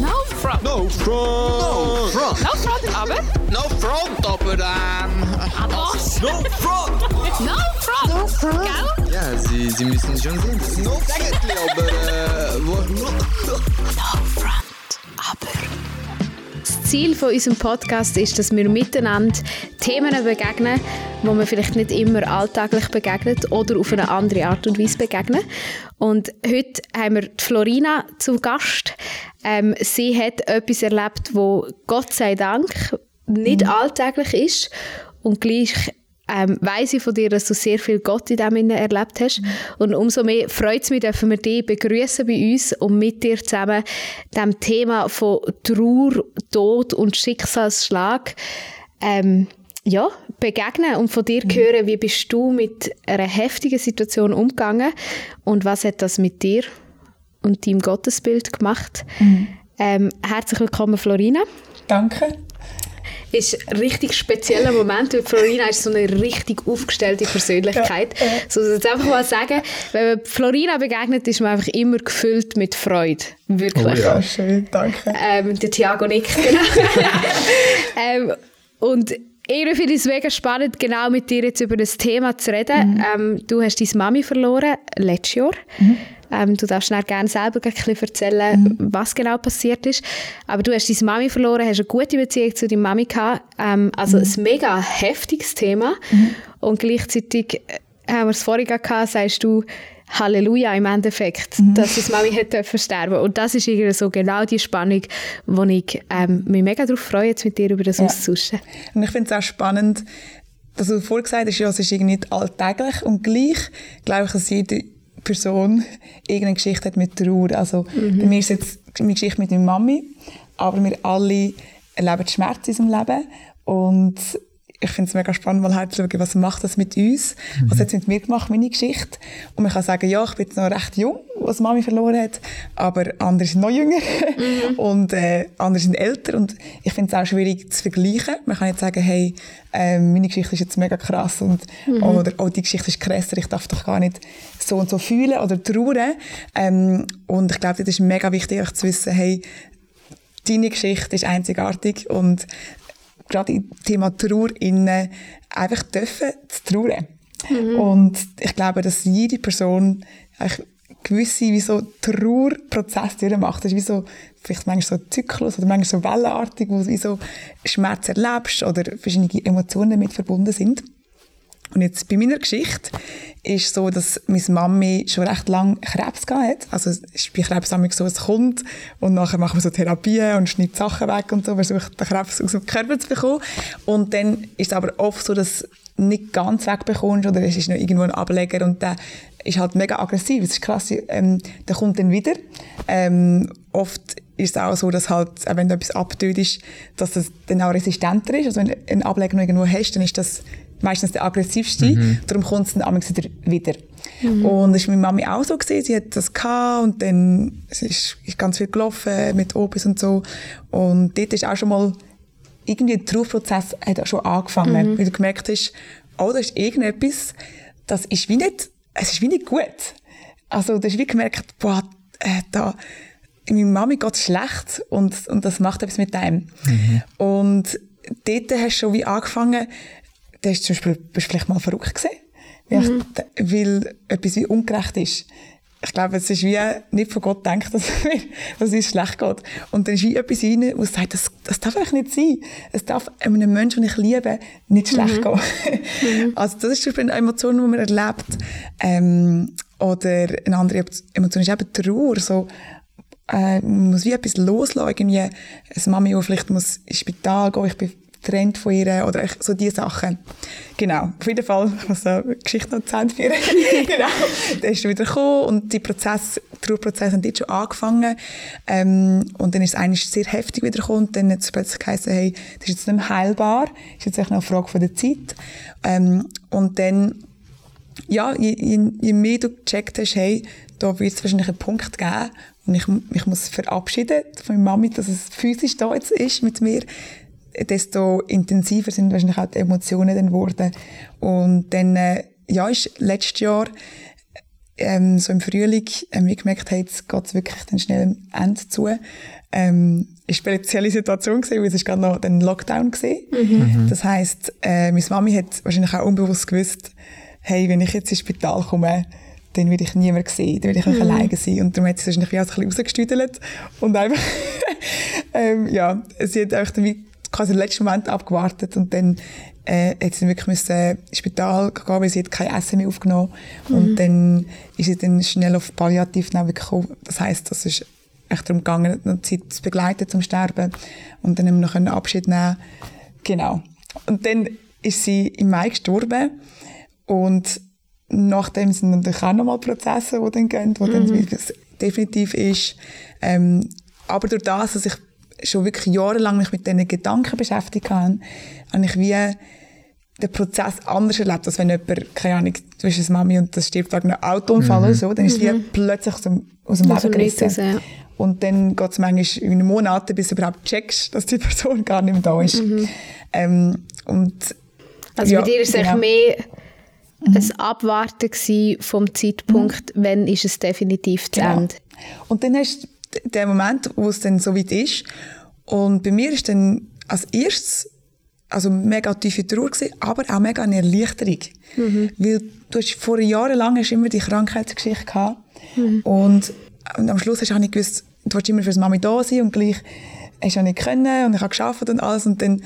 No front. No front! No front! No front, aber. No front, aber ähm... Aber? No front! No front. No front. Gell? Ja, Sie, Sie müssen schon sehen, das ist no eigentlich, aber äh... Wo, no, No front, aber. Das Ziel von unserem Podcast ist, dass wir miteinander Themen begegnen, wo man vielleicht nicht immer alltäglich begegnet oder auf eine andere Art und Weise begegnen. Und heute haben wir die Florina zu Gast. Ähm, sie hat etwas erlebt, wo Gott sei Dank nicht alltäglich ist und gleich ähm, weiss ich von dir, dass du sehr viel Gott in dem Sinne erlebt hast. Und umso mehr freut es mich, dürfen wir dich begrüßen bei uns und mit dir zusammen dem Thema von Trauer, Tod und Schicksalsschlag ähm, ja, begegnen und von dir hören, wie bist du mit einer heftigen Situation umgegangen und was hat das mit dir und deinem Gottesbild gemacht. Ähm, herzlich willkommen, Florina Danke. Ist ein richtig spezieller Moment, weil Florina ist so eine richtig aufgestellte Persönlichkeit. Ja. So, ich jetzt einfach mal sagen, wenn man Florina begegnet, ist man einfach immer gefüllt mit Freude. Wirklich. Oh ja. Ja, schön, danke. Ähm, der Thiago nickt, genau. ähm, und irgendwie finde ich es mega spannend, genau mit dir jetzt über das Thema zu reden. Ähm, du hast deine Mami verloren, letztes Jahr. Ähm, du darfst gerne selber ein bisschen erzählen, was genau passiert ist. Aber du hast deine Mami verloren, hast eine gute Beziehung zu deiner Mami gehabt. Ähm, also ein mega heftiges Thema. Und gleichzeitig äh, haben wir es vorhin gehabt, sagst du, Halleluja im Endeffekt, dass das Mami hat dürfen sterben. Und das ist irgendwie so genau die Spannung, wo ich ähm, mich mega darauf freue, jetzt mit dir über das Ja. auszutauschen. Und ich finde es auch spannend, dass du vorhin gesagt hast, ja, es ist irgendwie nicht alltäglich und gleich glaube ich, dass jede Person irgendeine Geschichte hat mit Trauer. Also bei mir ist jetzt meine Geschichte mit meiner Mami, aber wir alle erleben Schmerz in unserem Leben und ich finde es mega spannend, mal halt zu schauen, was macht das mit uns, was hat es mit mir gemacht, meine Geschichte. Und man kann sagen, ja, ich bin jetzt noch recht jung, was Mami verloren hat, aber andere sind noch jünger und äh, andere sind älter und ich finde es auch schwierig zu vergleichen. Man kann nicht sagen, hey, ähm, meine Geschichte ist jetzt mega krass und, oder oh, die Geschichte ist krasser, ich darf doch gar nicht so und so fühlen oder trauern. Ähm, und ich glaube, das ist mega wichtig, euch zu wissen, hey, deine Geschichte ist einzigartig und gerade im Thema Trauer innen einfach dürfen zu trauern. Und ich glaube, dass jede Person gewisse wie so Trauerprozesse durchmacht. Das ist wie so, vielleicht manchmal so ein Zyklus oder manchmal so wellenartig, wo du wie so Schmerz erlebst oder verschiedene Emotionen damit verbunden sind. Und jetzt bei meiner Geschichte ist so, dass meine Mami schon recht lange Krebs hat. Also es ist bei Krebs so, es kommt und nachher machen wir so Therapien und schneidet Sachen weg und so, versucht den Krebs aus dem Körper zu bekommen. Und dann ist es aber oft so, dass du nicht ganz wegbekommst oder es ist noch irgendwo ein Ableger und der ist halt mega aggressiv. Es ist krass, ähm, der kommt dann wieder. Ähm, oft ist es auch so, dass halt, auch wenn du etwas abtötest, dass das dann auch resistenter ist. Also wenn du einen Ableger noch irgendwo hast, dann ist das meistens der aggressivste. Darum kommt es dann wieder. wieder. Und das war mit Mami auch so. Gewesen. Sie hat das gehabt und dann es ist, ist ganz viel gelaufen mit Opis und so. Und dort ist auch schon mal irgendwie der Trauerprozess hat auch schon angefangen. Weil du gemerkt hast, oh, da ist irgendetwas, das ist wie nicht, es ist wie nicht gut. Also du hast wie gemerkt, boah, äh, da, meiner Mami geht es schlecht und, und das macht etwas mit einem. Und dort hast du schon wie angefangen, hast du zum Beispiel, bist vielleicht mal verrückt gewesen, weil, ich, weil etwas wie ungerecht ist. Ich glaube, es ist wie nicht von Gott gedacht, dass, dass es schlecht geht. Und dann ist wie etwas rein, wo sagt, das, das darf eigentlich nicht sein. Es darf einem Menschen, den ich liebe, nicht schlecht gehen. Also das ist zum Beispiel eine Emotion, die man erlebt. Ähm, oder eine andere Emotion ist eben Trauer. So, äh, man muss wie etwas loslassen. Irgendwie, eine Mami, die vielleicht muss ins Spital gehen, ich bin getrennt von ihr oder so diese Sachen. Genau, auf jeden Fall, ich muss so eine Geschichte noch zu Ende genau, dann ist er wieder gekommen und die Prozess, die Trauerprozesse haben dort schon angefangen. Ähm, und dann ist es eigentlich sehr heftig wieder gekommen und dann hat es plötzlich geheißen, hey, das ist jetzt nicht mehr heilbar, das ist jetzt echt noch eine Frage von der Zeit. Ähm, und dann ja, je, je, je mehr du gecheckt hast, hey, da wird es wahrscheinlich einen Punkt geben und ich mich muss verabschieden von meiner Mami, dass es physisch da jetzt ist mit mir, desto intensiver sind wahrscheinlich auch die Emotionen dann geworden. Und dann, äh, ja, ist letztes Jahr ähm, so im Frühling haben wir gemerkt, hey, jetzt geht es wirklich dann schnell am Ende zu. ähm, eine spezielle Situation gewesen, weil es ist gerade noch ein Lockdown gewesen. Das heisst, äh, meine Mami hat wahrscheinlich auch unbewusst gewusst, hey, wenn ich jetzt ins Spital komme, dann werde ich niemand sehen, dann werde ich mhm. alleine sein. Und darum hat sie wahrscheinlich wie auch ein bisschen rausgestüdelt und einfach, ähm, ja, sie hat einfach dann wie quasi den letzten Moment abgewartet und dann äh, hat sie dann wirklich müssen ins Spital gehen, weil sie hat kein Essen mehr aufgenommen und dann ist sie dann schnell auf Palliativnahme gekommen. Das heisst, das ist echt darum gegangen, eine Zeit zu begleiten zum Sterben und dann haben wir noch einen Abschied nehmen Genau. Und dann ist sie im Mai gestorben und nachdem sind natürlich auch nochmal Prozesse, die dann gehen, wo dann wie es definitiv ist. Ähm, aber durch das, dass ich schon wirklich jahrelang mich mit diesen Gedanken beschäftigt habe, habe ich wie den Prozess anders erlebt, als wenn jemand, keine Ahnung, du bist eine Mami und das stirbt wegen einem Autounfall oder so, dann ist es wie plötzlich aus dem, aus dem Leben gerissen. raus, ja. Und dann geht es manchmal in Monate, bis du überhaupt checkst, dass die Person gar nicht mehr da ist. Ähm, und Also ja, bei dir war es genau. mehr ein Abwarten vom Zeitpunkt, wenn ist es definitiv zu Genau. Ende. Und dann hast den Moment, wo es dann so weit ist. Und bei mir ist dann als erstes also mega tiefe Trauer gewesen, aber auch mega eine Erleichterung. Weil du hast vor Jahren lang hast immer die Krankheitsgeschichte gehabt. Und, und am Schluss hast du auch nicht gewusst, du wolltest immer für Mami da sein und gleich hast du auch nicht können und ich habe geschafft und alles und dann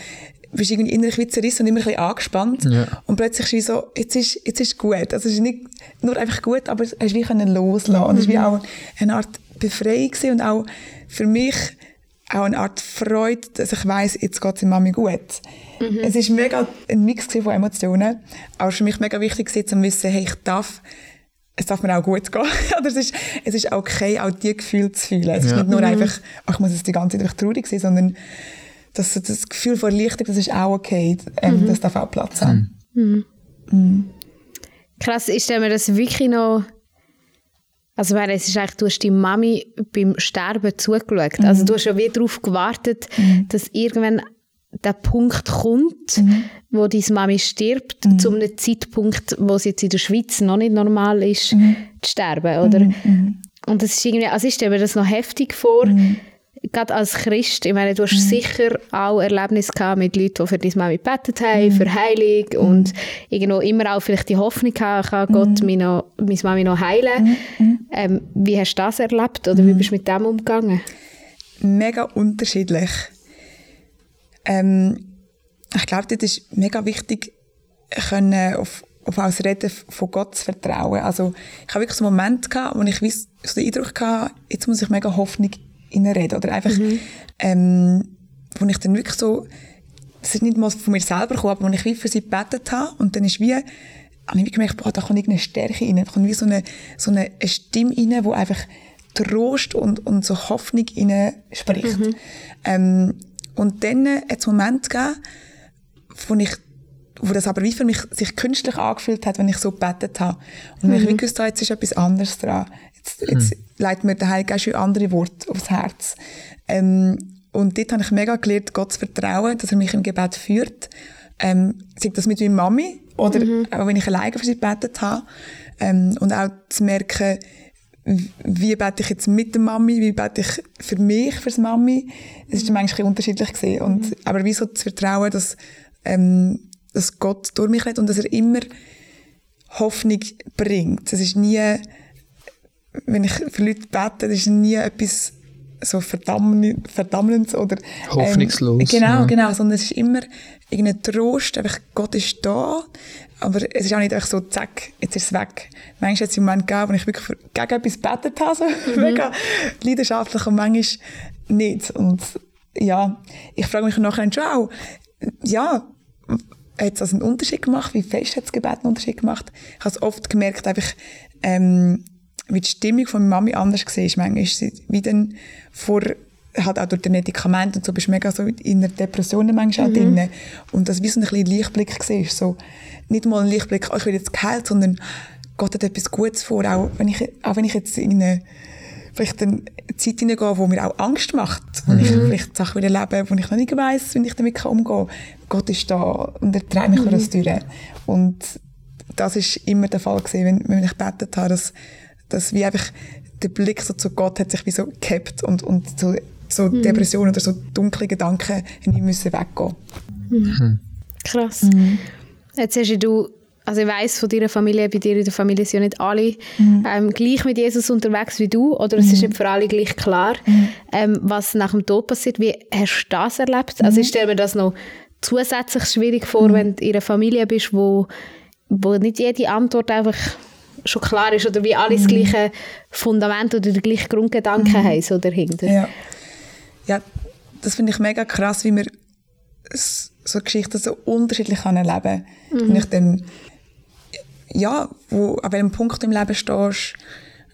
bist du irgendwie innerlich wie zerrissen und immer ein bisschen angespannt. Ja. Und plötzlich ist so, jetzt ist, jetzt ist gut. Also es ist nicht nur einfach gut, aber es hast wie können loslassen. Und es war wie auch eine Art Befreiung gewesen und auch für mich auch eine Art Freude, dass ich weiss, jetzt geht es Mami gut. Es ist mega ein Mix von Emotionen. Aber für mich mega wichtig gewesen, zu wissen, hey, ich darf, es darf mir auch gut gehen. Oder es ist, es ist okay, auch die Gefühle zu fühlen. Es ist Ja. nicht nur einfach, ach, ich muss jetzt die ganze Zeit traurig sein, sondern das, das Gefühl von Erleichterung, das ist auch okay. Ähm, Das darf auch Platz haben. Krass, ich stelle mir das wirklich noch... Also meine, es ist eigentlich, du hast die Mami beim Sterben zugeschaut. Mhm. Also du hast ja wie darauf gewartet, dass irgendwann der Punkt kommt, Mhm. wo deine Mami stirbt, zu einem Zeitpunkt, wo es jetzt in der Schweiz noch nicht normal ist, Mhm. zu sterben, oder? Und das ist irgendwie, also ich stelle mir das noch heftig vor, Mhm. Gerade als Christ, ich meine, du hast sicher auch Erlebnisse gehabt mit Leuten, die für deine Mami gebetet haben, für Heilung und irgendwo immer auch vielleicht die Hoffnung gehabt, kann Gott meine, noch, meine Mami noch heilen. Ähm, wie hast du das erlebt oder wie bist du mit dem umgegangen? mega unterschiedlich. Ähm, ich glaube, dort ist mega wichtig, können auf, auf das Reden von Gott zu vertrauen. Also, ich habe wirklich so einen Moment gehabt, wo ich so den Eindruck hatte, jetzt muss ich mega Hoffnung reden Oder einfach, ähm, wo ich dann wirklich so, das ist nicht mal von mir selber gekommen, aber wo ich wie für sie gebetet habe und dann ist wie, habe ich gemerkt, boah, da kommt irgendeine Stärke rein, da kommt wie so eine, so eine Stimme rein, die einfach Trost und, und so Hoffnung rein spricht. Ähm, und dann hat es einen Moment gegeben, wo ich wo das aber wie für mich sich künstlich angefühlt hat, wenn ich so gebetet habe. Und wenn ich wie gewusst habe, jetzt ist etwas anderes dran. Jetzt, jetzt leitet mir der Heilige Geist schon andere Worte aufs Herz. Ähm, und dort habe ich mega gelernt, Gott zu vertrauen, dass er mich im Gebet führt. Ähm, sei das mit meiner Mami oder auch wenn ich alleine für sie gebetet habe. Ähm, und auch zu merken, wie bete ich jetzt mit der Mami, wie bete ich für mich, fürs Mami. Es ist manchmal ein bisschen unterschiedlich gewesen. Und, aber wie so zu vertrauen, dass, ähm, dass Gott durch mich redet und dass er immer Hoffnung bringt. Es ist nie, wenn ich für Leute bete, das ist nie etwas so verdamm- verdammendes oder Hoffnungslos, Ähm, genau, ja. genau, sondern es ist immer irgendein Trost, einfach Gott ist da, aber es ist auch nicht einfach so, zack, jetzt ist es weg. Manchmal hat es einen Moment gegeben, wo ich wirklich für, gegen etwas gebetet habe, so mega leidenschaftlich und manchmal nicht. Und ja, ich frage mich nachher schon auch, ja, hat es das einen Unterschied gemacht? Wie fest hat das Gebet einen Unterschied gemacht? Ich habe es oft gemerkt, einfach, ähm, wie die Stimmung von meiner Mami anders war. Manchmal ist sie wie dann vor, halt auch durch die Medikamente und so, bist du mega so in der Depression manchmal auch drin. Und das wie so ein bisschen Lichtblick war. So, nicht mal ein Lichtblick, oh, ich will jetzt geheilt, sondern Gott hat etwas Gutes vor. Auch wenn ich, auch wenn ich jetzt in eine, vielleicht eine Zeit hineingehe, wo mir auch Angst macht, wo ich vielleicht Sachen wieder lebe, wo ich noch nicht weiss, wie ich damit umgehen kann. Gott ist da und er treibt mich durch das durch. Und das ist immer der Fall gewesen, wenn, wenn ich gebetet habe, dass, dass wie einfach der Blick so zu Gott hat sich wie so gehabt und, und so so Depressionen oder so dunkle Gedanken haben nie müssen weggehen. Krass. Jetzt hast du, also ich weiss von deiner Familie, bei dir in der Familie sind ja nicht alle ähm, gleich mit Jesus unterwegs wie du, oder es ist nicht für alle gleich klar, ähm, was nach dem Tod passiert. Wie hast du das erlebt? Also ich stelle mir das noch zusätzlich schwierig vor, wenn du in einer Familie bist, wo, wo nicht jede Antwort einfach schon klar ist oder wie alle das gleiche Fundament oder den gleichen Grundgedanken haben so dahinter. Ja. ja, das finde ich mega krass, wie man so Geschichten so unterschiedlich kann erleben kann. Je nachdem, ja, wo, an welchem Punkt im Leben stehst,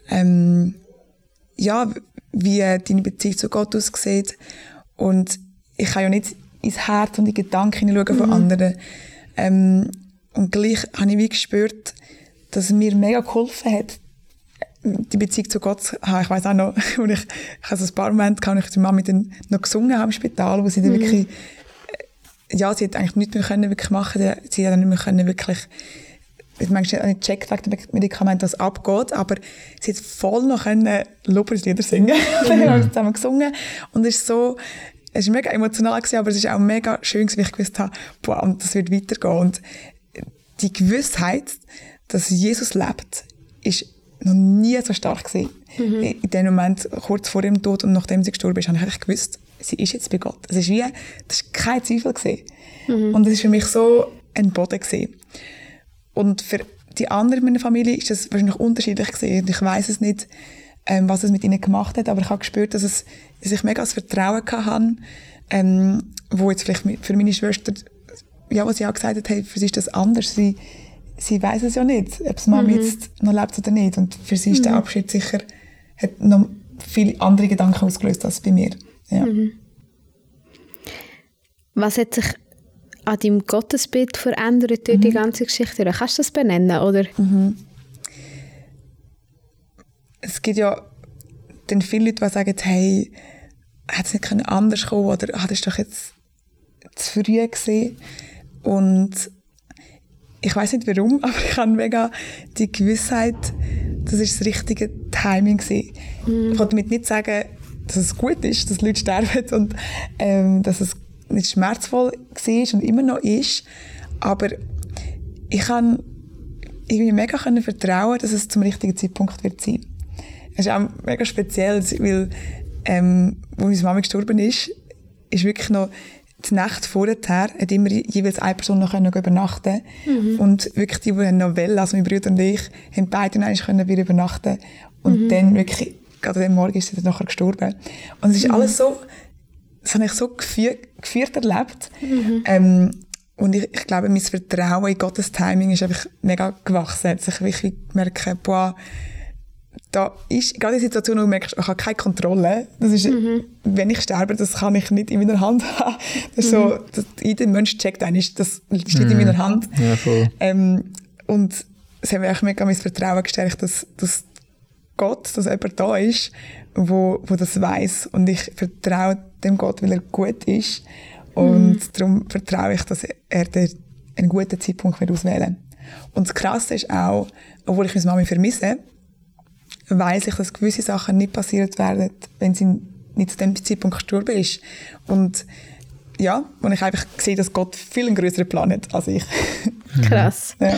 ähm, ja, wie deine Beziehung zu Gott aussieht. Und ich kann ja nicht ins Herz und in die Gedanken hineinschauen von anderen. Ähm, und gleich habe ich wie gespürt, dass mir mega geholfen hat, die Beziehung zu Gott zu haben. Ich weiß auch noch, wo ich, ich so ein paar Momente wo ich die Mami dann noch gesungen habe im Spital, wo sie dann wirklich, äh, ja, sie hat eigentlich nichts mehr können wirklich machen, sie hat dann nicht mehr können wirklich, ich manchmal nicht gecheckt wegen dem Medikament, was abgeht, aber sie hat voll noch können Lobpreislieder singen. dann haben wir zusammen gesungen und es ist so, es war mega emotional, gewesen, aber es ist auch mega schön, weil ich gewusst habe, boah, und das wird weitergehen. Und die Gewissheit, dass Jesus lebt, ist noch nie so stark gewesen. In dem Moment, kurz vor ihrem Tod und nachdem sie gestorben ist, habe ich eigentlich gewusst, sie ist jetzt bei Gott. Es ist wie, das ist kein Zweifel gewesen. Und es ist für mich so ein Boden gewesen. Und für die anderen in meiner Familie ist das wahrscheinlich unterschiedlich gewesen. Ich weiß es nicht, ähm, was es mit ihnen gemacht hat, aber ich habe gespürt, dass, es, dass ich mega das Vertrauen hatte, ähm, wo jetzt vielleicht für meine Schwester, ja, was sie auch gesagt hat, hey, für sie ist das anders. Sie, sie weiß es ja nicht, ob es Mama jetzt noch lebt oder nicht. Und für sie ist der Abschied sicher, hat noch viele andere Gedanken ausgelöst als bei mir. Ja. Was hat sich an deinem Gottesbild verändert durch die ganze Geschichte? Oder Kannst du das benennen? Oder? es gibt ja dann viele Leute, die sagen, hey, hätte es nicht anders kommen oder ah, das ist doch jetzt zu früh gesehen und ich weiß nicht warum, aber ich habe mega die Gewissheit, das ist das richtige Timing gewesen. Ich wollte damit nicht sagen, dass es gut ist, dass Leute sterben und ähm, dass es nicht schmerzvoll war und immer noch ist, aber ich kann irgendwie mega können vertrauen, dass es zum richtigen Zeitpunkt wird sein. Es ist auch mega speziell, weil ähm, wo meine Mama gestorben ist, ist wirklich noch die Nacht vorher hat immer jeweils eine Person noch können übernachten und wirklich die, die noch wollen, also mein Bruder und ich, haben beide noch können wieder übernachten und dann wirklich, gerade am Morgen ist sie dann nachher gestorben. Und es ist alles so, das habe ich so geführt, geführt erlebt. Ähm, und ich, ich glaube, mein Vertrauen in Gottes Timing ist einfach mega gewachsen. Dass ich wirklich merke, boah, da ist gerade die Situation, wo du merkst, ich habe keine Kontrolle. Das ist, wenn ich sterbe, das kann ich nicht in meiner Hand haben. Das ist so, das, jeder Mensch checkt eigentlich, das steht in meiner Hand. Ja, voll. Ähm, und es hat mir auch mega mein Vertrauen gestärkt, dass, dass Gott, dass jemand da ist, wo, wo das weiß Und ich vertraue dem Gott, weil er gut ist. Und darum vertraue ich, dass er den, einen guten Zeitpunkt wird auswählen Und das Krasse ist auch, obwohl ich meine Mami vermisse, weiss ich, dass gewisse Sachen nicht passiert werden, wenn sie nicht zu dem Zeitpunkt gestorben ist. Und ja, und ich einfach sehe, dass Gott viel einen größeren Plan hat als ich. Krass. ja.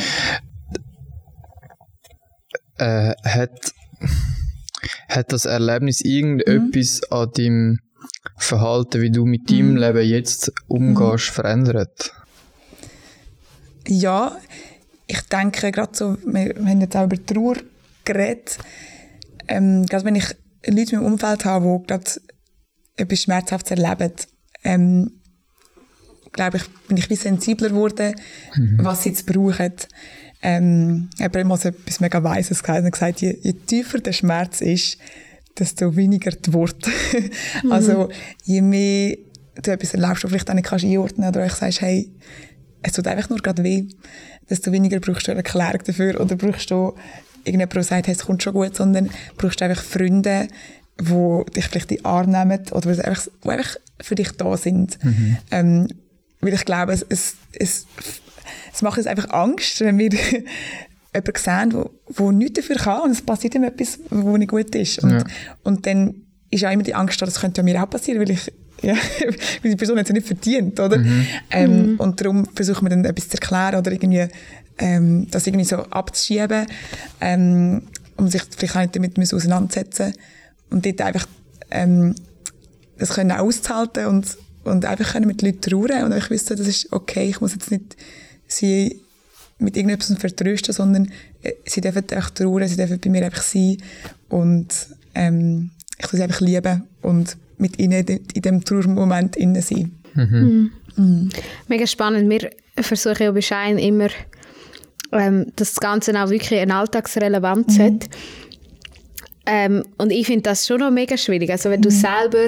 Äh, hat, hat das Erlebnis irgendetwas an deinem Verhalten, wie du mit deinem Leben jetzt umgehst, verändert? Ja, ich denke gerade so, wir, wir haben jetzt auch über Trauer geredet, ähm, gerade wenn ich Leute in meinem Umfeld habe, die gerade etwas Schmerzhaftes erleben, ähm, glaube ich, bin ich wie sensibler geworden, was sie jetzt brauchen. Ähm, ich habe mal so etwas mega Weises gesagt und gesagt, je, je tiefer der Schmerz ist, desto weniger die Worte. Also, je mehr du etwas erlebst, was vielleicht auch nicht kannst einordnen oder euch sagst, hey, es tut einfach nur gerade weh, desto weniger brauchst du eine Erklärung dafür oder brauchst du irgendjemand, der sagt, hey, es kommt schon gut, sondern brauchst du einfach Freunde, die dich vielleicht in Arm nehmen oder die einfach, die einfach für dich da sind. Ähm, weil ich glaube, es, es, es, es macht uns einfach Angst, wenn wir jemanden sehen, wo, wo nichts dafür kann und es passiert ihm etwas, wo nicht gut ist. Und, Ja. und dann ist ja immer die Angst da, das könnte ja mir auch passieren, weil ich ja, weil die Person hat es ja nicht verdient, oder? Ähm, Und darum versuchen wir dann etwas zu erklären oder irgendwie ähm, das irgendwie so abzuschieben, ähm, um sich vielleicht auch nicht damit müssen auseinandersetzen. Und dort einfach ähm, das können auszuhalten und, und einfach können mit den Leuten trauern. Und einfach wissen, das ist okay, ich muss jetzt nicht sie mit irgendetwas vertrösten, sondern äh, sie dürfen einfach trauern, sie dürfen bei mir einfach sein. Und ähm, ich tue sie einfach lieben und mit ihnen in dem Trauermoment innen sein. Mega spannend. Wir versuchen ja bei Schein immer, ähm, dass das Ganze auch wirklich eine Alltagsrelevanz hat. Ähm, und ich finde das schon noch mega schwierig. Also wenn du selber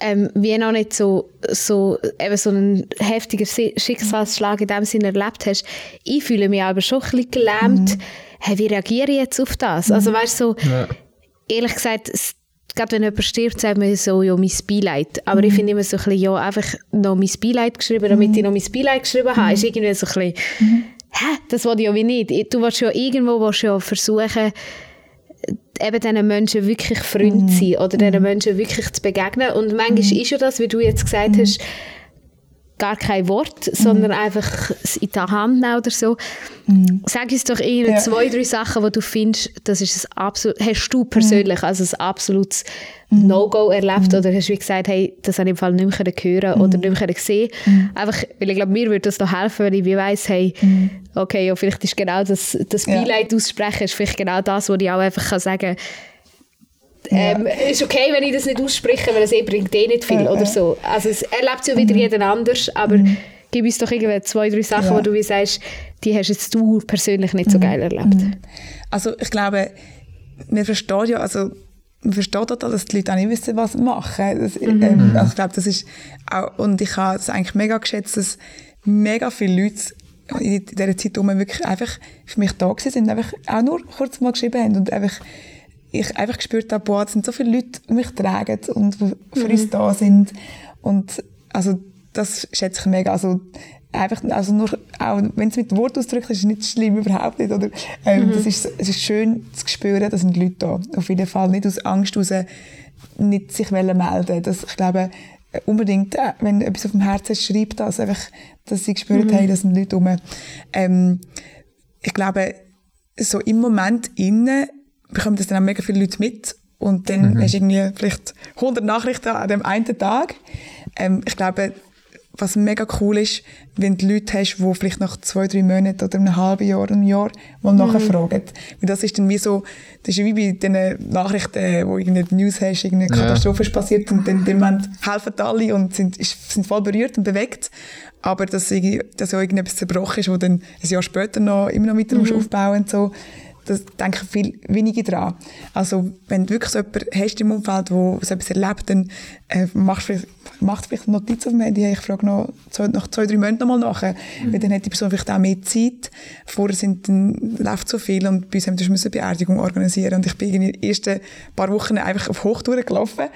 ähm, wie noch nicht so, so, eben so einen heftigen Schicksalsschlag in dem Sinne erlebt hast, ich fühle mich aber schon ein bisschen gelähmt. Hey, wie reagiere ich jetzt auf das? Also weißt du, so, Ja. ehrlich gesagt, es- gerade wenn jemand stirbt, sagt man so, ja, mein Beileid. Aber ich finde immer so ein bisschen, ja, einfach noch mein Beileid geschrieben, damit ich noch mein Beileid geschrieben habe, ist irgendwie so ein bisschen, hä, das will ich ja wie nicht. Du willst ja irgendwo willst ja versuchen, eben diesen Menschen wirklich Freund zu sein oder diesen Menschen wirklich zu begegnen. Und manchmal ist ja das, wie du jetzt gesagt hast, gar kein Wort, sondern einfach es in der Hand nehmen oder so. Sag uns doch irgendwie Ja. zwei, drei Sachen, wo du findest, das ist ein absolut, hast du persönlich also ein absolutes No-Go erlebt oder hast du wie gesagt, hey, das habe ich im Fall nicht mehr hören oder nicht mehr sehen? Einfach, weil ich glaube, mir würde das noch helfen, wenn ich wie weiss, hey, okay, ja, vielleicht ist genau das, das Ja. Beileid aussprechen, ist vielleicht genau das, wo ich auch einfach kann sagen ähm, ist okay, wenn ich das nicht ausspreche, weil es eh bringt eh nicht viel Ja, oder ja. so. Also es erlebt ja wieder jeden anders, aber gib uns doch irgendwie zwei, drei Sachen, Ja. wo du wie sagst, die hast jetzt du persönlich nicht so geil erlebt. Also ich glaube, man versteht ja, also man versteht total, dass die Leute auch nicht wissen, was sie machen. Das, ähm, also ich glaube, das ist auch, und ich habe es eigentlich mega geschätzt, dass mega viele Leute in dieser Zeit, wir wirklich einfach für mich da gewesen sind, einfach auch nur kurz mal geschrieben haben und einfach ich einfach gespürt habe, boah, es sind so viele Leute, die mich tragen und für uns da sind. Und also das schätze ich mega. Also einfach, also nur, auch wenn es mit Wort ausdrückt, ist es nicht schlimm, überhaupt nicht. Oder, ähm, das ist, es ist schön zu spüren, da sind Leute da. Auf jeden Fall nicht aus Angst heraus nicht sich melden. Das, ich glaube, unbedingt, äh, wenn etwas auf dem Herzen ist, schreibt das einfach, dass sie gespürt haben, dass sind Leute rum. Ähm, ich glaube, so im Moment innen bekommen das dann auch mega viele Leute mit und dann hast du irgendwie vielleicht 100 Nachrichten an dem einen Tag. Ähm, ich glaube, was mega cool ist, wenn du Leute hast, die vielleicht nach zwei, drei Monaten oder einem halben Jahr, einem Jahr mal nachfragen. Weil das ist dann wie so, das ist wie bei den Nachrichten, wo irgendeine News hast, irgendeine Ja. Katastrophe ist passiert und dann dem Moment helfen alle und sind, sind voll berührt und bewegt. Aber dass, dass ja irgendetwas zerbrochen ist, wo dann ein Jahr später noch, immer noch weiter musst aufbauen und so, das denken viel weniger dran. Also, wenn du wirklich so jemanden hast im Umfeld, wo so etwas erlebt, dann äh, machst vielleicht, macht vielleicht Notiz auf dem Handy, ich frage noch zwei, nach zwei, drei Monaten nochmal nach, weil dann hat die Person vielleicht auch mehr Zeit. Vorher sind, dann läuft so viel und bei uns haben wir eine Beerdigung organisieren und ich bin irgendwie die ersten paar Wochen einfach auf Hochtouren gelaufen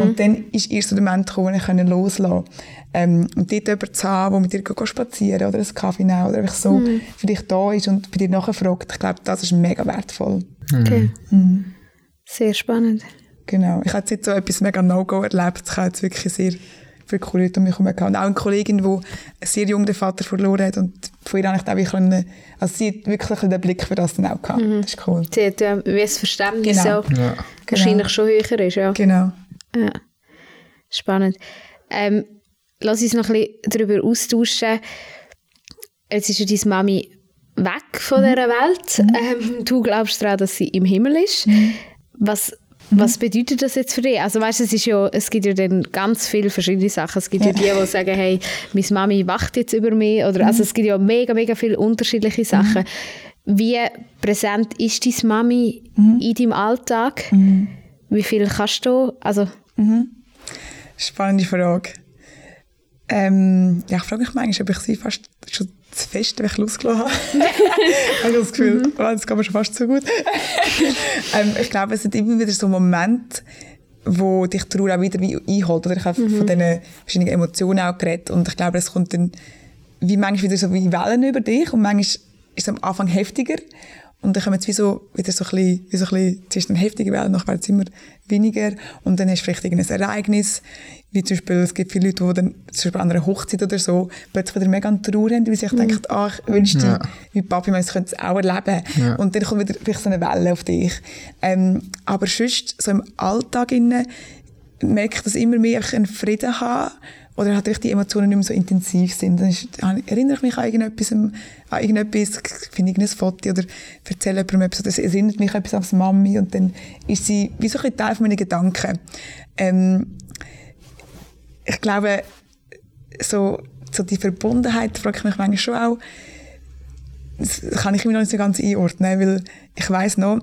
und dann ist erst so der Moment gekommen, wo ich können loslassen ähm, und dort jemanden zu haben, der mit dir geht spazieren oder einen Kaffee nehmen oder einfach so für dich da ist und bei dir nachfragt, ich glaube, das ist mega wertvoll. Okay. Sehr spannend. Genau. Ich habe jetzt nicht so etwas mega No-Go erlebt. Ich habe jetzt wirklich sehr viele coole Leute um mich herum gehabt. Und auch eine Kollegin, die sehr jung den Vater verloren hat. Und von ihr habe ich dann auch können, also sie hat wirklich den Blick für das dann auch gehabt. Das ist cool. Sie hat, ähm, wie das Verständnis Genau. so Ja. wahrscheinlich schon höher ist. Ja. Genau. Ja. Spannend. Ähm, lass uns noch ein bisschen darüber austauschen. Jetzt ist ja deine Mami weg von dieser Welt. Ähm, du glaubst daran, dass sie im Himmel ist. Was, was bedeutet das jetzt für dich? Also weißt, es, ist ja, es gibt ja dann ganz viele verschiedene Sachen. Es gibt ja, die, die sagen, hey, meine Mami wacht jetzt über mich. Oder, also es gibt ja mega, mega viele unterschiedliche Sachen. Wie präsent ist deine Mami in deinem Alltag? Wie viel kannst du? Also, Spannende Frage. Ähm, ja, ich frage mich manchmal, ob ich sie fast schon zu fest ich losgelassen habe. ich habe das Gefühl, oh, das geht mir schon fast zu gut. ähm, ich glaube, es sind immer wieder so Momente, wo dich die Ruhe auch wieder wie einholt. Oder ich habe von diesen verschiedenen Emotionen auch geredet. Und ich glaube, es kommt dann wie manchmal wieder so wie Wellen über dich. Und manchmal ist es am Anfang heftiger. Und dann kommen jetzt wie so, wieder so ein bisschen, wie so ein bisschen, zuerst eine heftige Welle, nachher wird es immer weniger. Und dann hast du vielleicht irgendein Ereignis, wie zum Beispiel, es gibt viele Leute, die dann, zum Beispiel an einer Hochzeit oder so, plötzlich wieder mega an Trauer haben, weil sie sich denken, ach, ich wünschte, Ja. wie Papi meins könnte es auch erleben. Ja. Und dann kommt wieder vielleicht so eine Welle auf dich. Ähm, aber sonst, so im Alltag innen, merke ich, dass ich immer mehr einen Frieden habe oder halt die Emotionen nicht mehr so intensiv sind. Dann ist, erinnere ich mich an irgendetwas, an irgendetwas, finde irgendein Foto oder erzähle jemandem etwas, es erinnert mich etwas an Mami und dann ist sie wie so ein Teil von meinen Gedanken. Ähm, ich glaube, so, so die Verbundenheit frage ich mich manchmal schon auch, das kann ich immer noch nicht so ganz einordnen, weil ich weiß noch,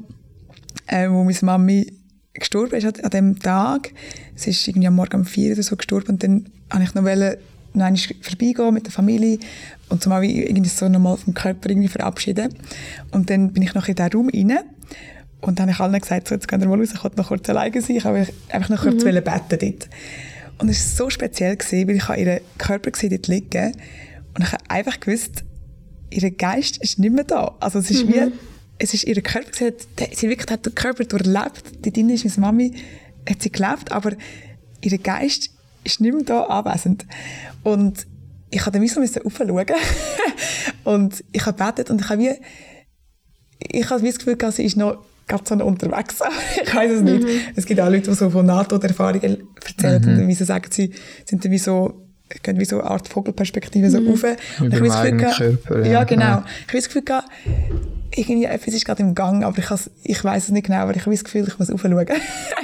äh, wo meine Mami gestorben ist an, an dem Tag, sie ist irgendwie am Morgen um vier oder so gestorben und dann habe ich noch wollen, noch vorbeigehen mit der Familie und zumal wie irgendwie so nochmal vom Körper irgendwie verabschieden und dann bin ich noch in diesen Raum rein und dann habe ich allen gesagt, so, jetzt gehen wir mal raus, ich wollte noch kurz alleine sein, ich habe einfach noch kurz mhm. beten dort. Und es war so speziell, gewesen, weil ich habe ihren Körper gesehen, dort liegen und ich habe einfach gewusst, ihr Geist ist nicht mehr da. Also es ist Mhm. wie, es ist ihr Körper gesehen, sie wirklich hat den Körper durchlebt. Dort drin ist meine Mami, hat sie gelebt, aber ihr Geist ist nicht mehr da anwesend. Und ich habe dann wie so müssen aufschauen. und ich habe gebetet und ich habe wie, ich habe das Gefühl gehabt, sie ist noch ganz so unterwegs. ich weiß es nicht. Es gibt auch Leute, die so von NATO-Erfahrungen erzählen und dann sagen, sie sind dann wie so, gehen wie so eine Art Vogelperspektive so rauf. Und Über ich habe das Gefühl gehabt- Körper, ja. Ja, genau. Ja. Ich habe das Gefühl gehabt, irgendwie etwas ist gerade im Gang, aber ich, has- ich weiß es nicht genau, aber ich habe das Gefühl, ich muss aufschauen.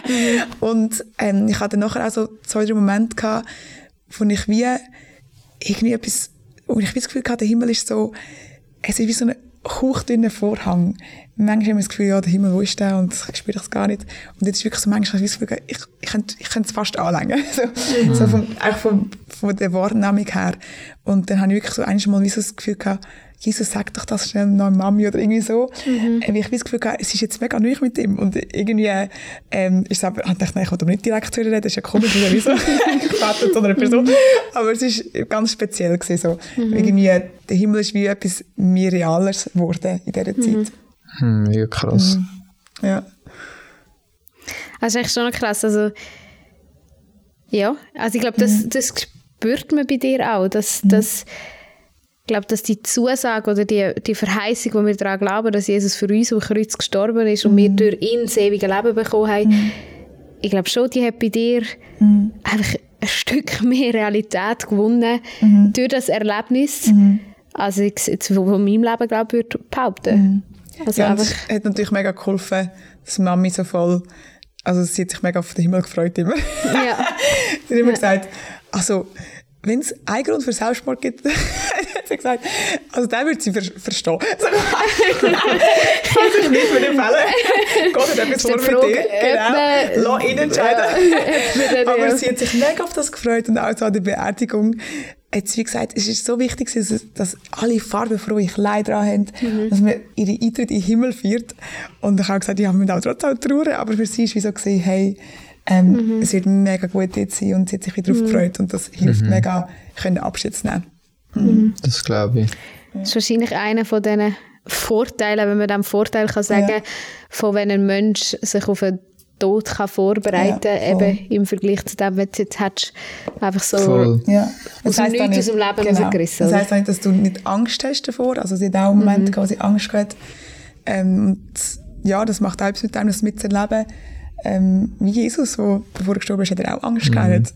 und ähm, ich hatte nachher auch so zwei, drei Momente gehabt, wo ich wie irgendwie etwas, wo ich wie das Gefühl hatte, der Himmel ist so, es ist wie so hauchdünner Vorhang. Manchmal haben wir das Gefühl, ja, der Himmel, wo ist der? Und ich spüre das gar nicht. Und jetzt ist wirklich so, manchmal ich das Gefühl, ich, ich, könnte, ich könnte es fast anlängen. so, so vom, auch vom, von der Wahrnehmung her. Und dann habe ich wirklich so einmal wie so das Gefühl gehabt, Jesus, sag doch das schnell noch Mami oder irgendwie so. Mhm. Weil ich wie das Gefühl gehabt, es ist jetzt mega neu mit ihm. Und irgendwie, ähm, ist es aber, ich dachte, nein, ich will nicht direkt zu ihr reden, das ist ja komisch, weil er wie so gebetet zu einer Person. Aber es ist ganz speziell gewesen, so. Irgendwie, der Himmel ist wie etwas mir realers geworden in dieser Zeit. Hm, mega krass. Ja. Das ist eigentlich schon krass. Also, ja, also ich glaube, das, das spürt man bei dir auch, dass, dass ich glaube, dass die Zusage oder die, die Verheißung, die wir daran glauben, dass Jesus für uns am Kreuz gestorben ist und wir durch ihn das ewige Leben bekommen haben, ich glaube schon, die hat bei dir einfach ein Stück mehr Realität gewonnen durch das Erlebnis, als ich es jetzt von meinem Leben, glaube ich, würde behaupten. Also ja, einfach, es hat natürlich mega geholfen, dass Mami so voll, also sie hat sich mega auf den Himmel gefreut immer. ja. sie hat immer gesagt, also, wenn es einen Grund für Selbstmord gibt, sie gesagt, also den würde sie ver verstehen. So, kann sich nicht für den Fälle. Gott hat etwas die vor mit Frage, dir. Genau. Lass ihn entscheiden. Ja, Aber sie hat sich mega auf das gefreut und auch so an der Beerdigung hat sie wie gesagt, es ist so wichtig, dass, dass alle farbenfrohe Kleider haben, Mhm. dass man ihre Eintritt in den Himmel feiert. Und ich habe gesagt, ja, wir müssen auch trotzdem trauern, aber für sie ist wie so gesehen, hey, ähm, Mhm. es wird mega gut jetzt sein und sie hat sich wieder darauf gefreut und das hilft mega, können Abschied zu nehmen. Das glaube ich. Das ist wahrscheinlich einer von diesen Vorteilen, wenn man dem Vorteil kann sagen, Ja. von wenn ein Mensch sich auf einen Tod kann vorbereiten Ja, kann, voll. eben im Vergleich zu dem, was du jetzt hättest, einfach so Voll. Ja. Aus dem Nichts aus dem Leben rausgerissen, Das heisst nicht, dass du nicht Angst hast davor. Also sie hat auch einen Moment wo sie Angst gehabt. Ähm, und ja, das macht auch etwas mit einem, das mitzuerleben. Ähm, wie Jesus, wo, bevor er gestorben ist, hat er auch Angst gehabt.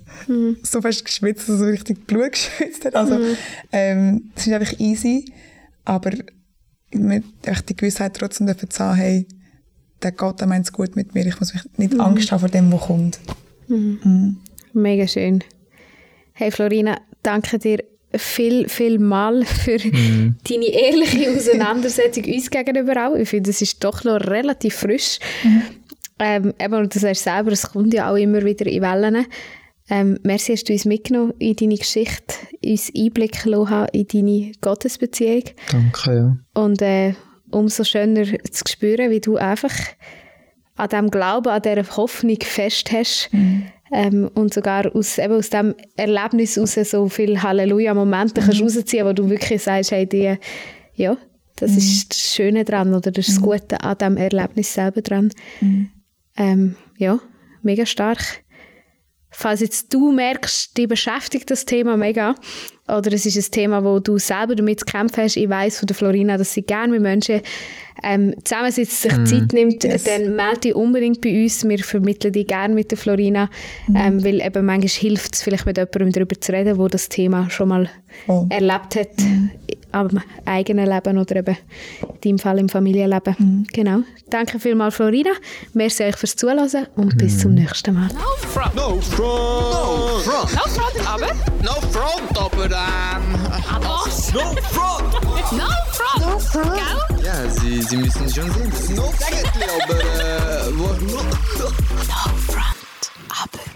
So fast geschwitzt, dass er so richtig Blut geschwitzt hat. Also, ähm, das ist einfach easy. Aber mit die Gewissheit trotzdem dürfen zu haben, hey, der Gott, der meint es gut mit mir. Ich muss mich nicht Angst haben vor dem, was kommt. mega schön. Hey Florina, danke dir viel, viel mal für deine ehrliche Auseinandersetzung uns gegenüber auch. Ich finde, es ist doch noch relativ frisch. Ähm, eben, und du sagst selber, es kommt ja auch immer wieder in Wellen. Ähm, merci, hast du uns mitgenommen in deine Geschichte, uns Einblick lassen in deine Gottesbeziehung. Danke, ja. Und äh, umso schöner zu spüren, wie du einfach an diesem Glauben, an dieser Hoffnung festhältst. Ähm, und sogar aus, eben aus diesem Erlebnis heraus so viele Halleluja-Momente kannst rausziehen, wo du wirklich sagst, hey, die, ja, Das ist das Schöne dran oder das Gute an dem Erlebnis selber dran. Ähm, ja, mega stark. Falls jetzt du merkst, dich beschäftigt das Thema mega, oder es ist ein Thema, wo du selber damit zu kämpfen hast, ich weiss von der Florina, dass sie gerne mit Menschen ähm, zusammensitzt, sich Zeit nimmt, Yes. dann melde dich unbedingt bei uns. Wir vermitteln dich gerne mit der Florina, ähm, weil eben manchmal hilft es vielleicht mit jemandem darüber zu reden, wo das Thema schon mal Voll. erlebt hat, am eigenen Leben oder eben in deinem Fall im Familienleben. Genau. Danke vielmals, Florina. Merci euch fürs Zuhören und bis zum nächsten Mal. No front. No front. No front. No front, aber. No front, aber ähm. Was? Ah no front. No front. No front. Gell? Ja, Sie, Sie müssen schon sehen. No Sägetli, aber äh, wo, no, No front.